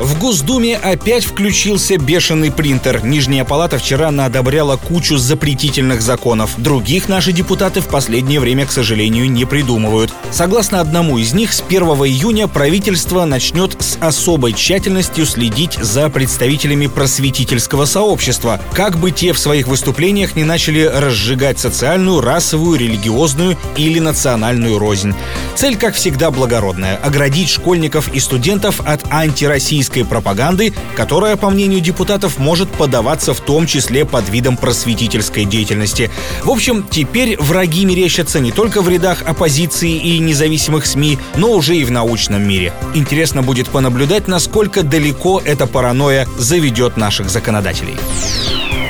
В Госдуме опять включился бешеный принтер. Нижняя палата вчера наодобряла кучу запретительных законов. Других наши депутаты в последнее время, к сожалению, не придумывают. Согласно одному из них, с 1 июня правительство начнет с особой тщательностью следить за представителями просветительского сообщества, как бы те в своих выступлениях не начали разжигать социальную, расовую, религиозную или национальную рознь. Цель, как всегда, благородная – оградить школьников и студентов от антироссийских российской пропаганды, которая, по мнению депутатов, может подаваться в том числе под видом просветительской деятельности. В общем, теперь враги мерещатся не только в рядах оппозиции и независимых СМИ, но уже и в научном мире. Интересно будет понаблюдать, насколько далеко эта паранойя заведет наших законодателей.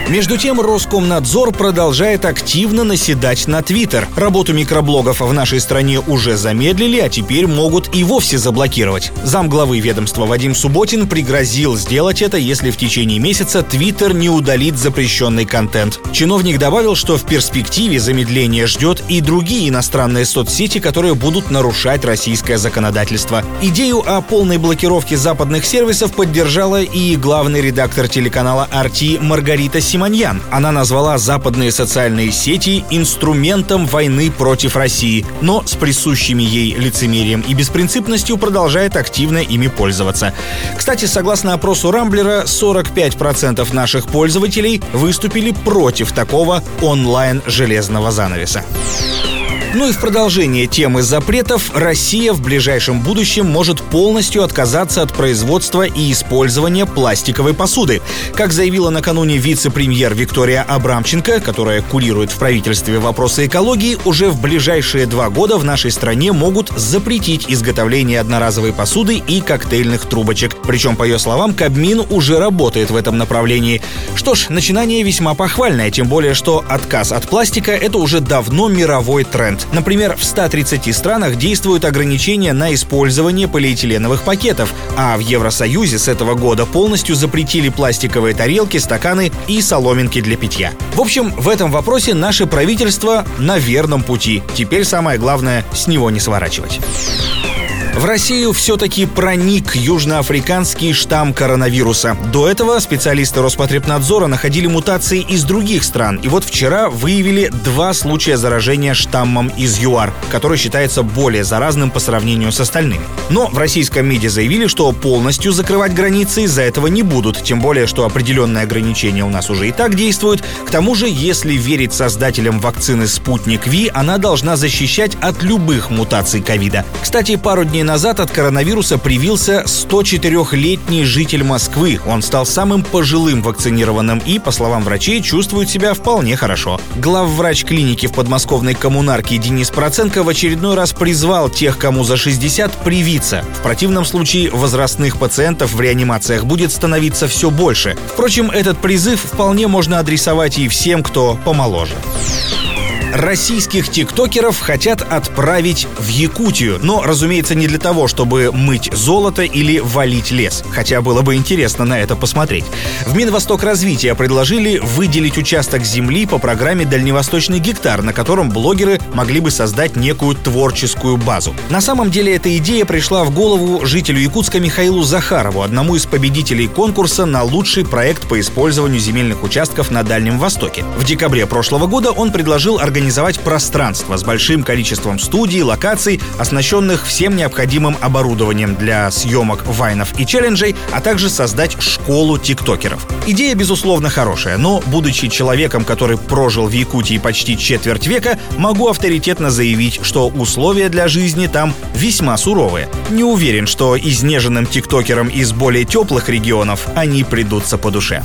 Между тем, Роскомнадзор продолжает активно наседать на Твиттер. Работу микроблогов в нашей стране уже замедлили, а теперь могут и вовсе заблокировать. Замглавы ведомства Вадим Субботин пригрозил сделать это, если в течение месяца Твиттер не удалит запрещенный контент. Чиновник добавил, что в перспективе замедление ждет и другие иностранные соцсети, которые будут нарушать российское законодательство. Идею о полной блокировке западных сервисов поддержала и главный редактор телеканала RT Маргарита Симонова Симоньян. Она назвала западные социальные сети инструментом войны против России, но с присущими ей лицемерием и беспринципностью продолжает активно ими пользоваться. Кстати, согласно опросу Рамблера, 45% наших пользователей выступили против такого онлайн-железного занавеса. Ну и в продолжение темы запретов, Россия в ближайшем будущем может полностью отказаться от производства и использования пластиковой посуды. Как заявила накануне вице-премьер Виктория Абрамченко, которая курирует в правительстве вопросы экологии, уже в ближайшие два года в нашей стране могут запретить изготовление одноразовой посуды и коктейльных трубочек. Причем, по ее словам, Кабмин уже работает в этом направлении. Что ж, начинание весьма похвальное, тем более, что отказ от пластика — это уже давно мировой тренд тренд. Например, в 130 странах действуют ограничения на использование полиэтиленовых пакетов, а в Евросоюзе с этого года полностью запретили пластиковые тарелки, стаканы и соломинки для питья. В общем, в этом вопросе наше правительство на верном пути. Теперь самое главное — с него не сворачивать. В Россию все-таки проник южноафриканский штамм коронавируса. До этого специалисты Роспотребнадзора находили мутации из других стран. И вот вчера выявили два случая заражения штаммом из ЮАР, который считается более заразным по сравнению с остальными. Но в российском МИДе заявили, что полностью закрывать границы из-за этого не будут. Тем более, что определенные ограничения у нас уже и так действуют. К тому же, если верить создателям вакцины «Спутник Ви», она должна защищать от любых мутаций ковида. Кстати, пару дней назад от коронавируса привился 104-летний житель Москвы. Он стал самым пожилым вакцинированным и, по словам врачей, чувствует себя вполне хорошо. Главврач клиники в подмосковной коммунарке Денис Проценко в очередной раз призвал тех, кому за 60, привиться. В противном случае возрастных пациентов в реанимациях будет становиться все больше. Впрочем, этот призыв вполне можно адресовать и всем, кто помоложе. Российских тиктокеров хотят отправить в Якутию. Но, разумеется, не для того, чтобы мыть золото или валить лес. Хотя было бы интересно на это посмотреть. В Минвосток развития предложили выделить участок земли по программе «Дальневосточный гектар», на котором блогеры могли бы создать некую творческую базу. На самом деле эта идея пришла в голову жителю Якутска Михаилу Захарову, одному из победителей конкурса на лучший проект по использованию земельных участков на Дальнем Востоке. В декабре прошлого года он предложил организовать организовать пространство с большим количеством студий, локаций, оснащенных всем необходимым оборудованием для съемок вайнов и челленджей, а также создать школу тиктокеров. Идея, безусловно, хорошая, но, будучи человеком, который прожил в Якутии почти четверть века, могу авторитетно заявить, что условия для жизни там весьма суровые. Не уверен, что изнеженным тиктокерам из более теплых регионов они придутся по душе.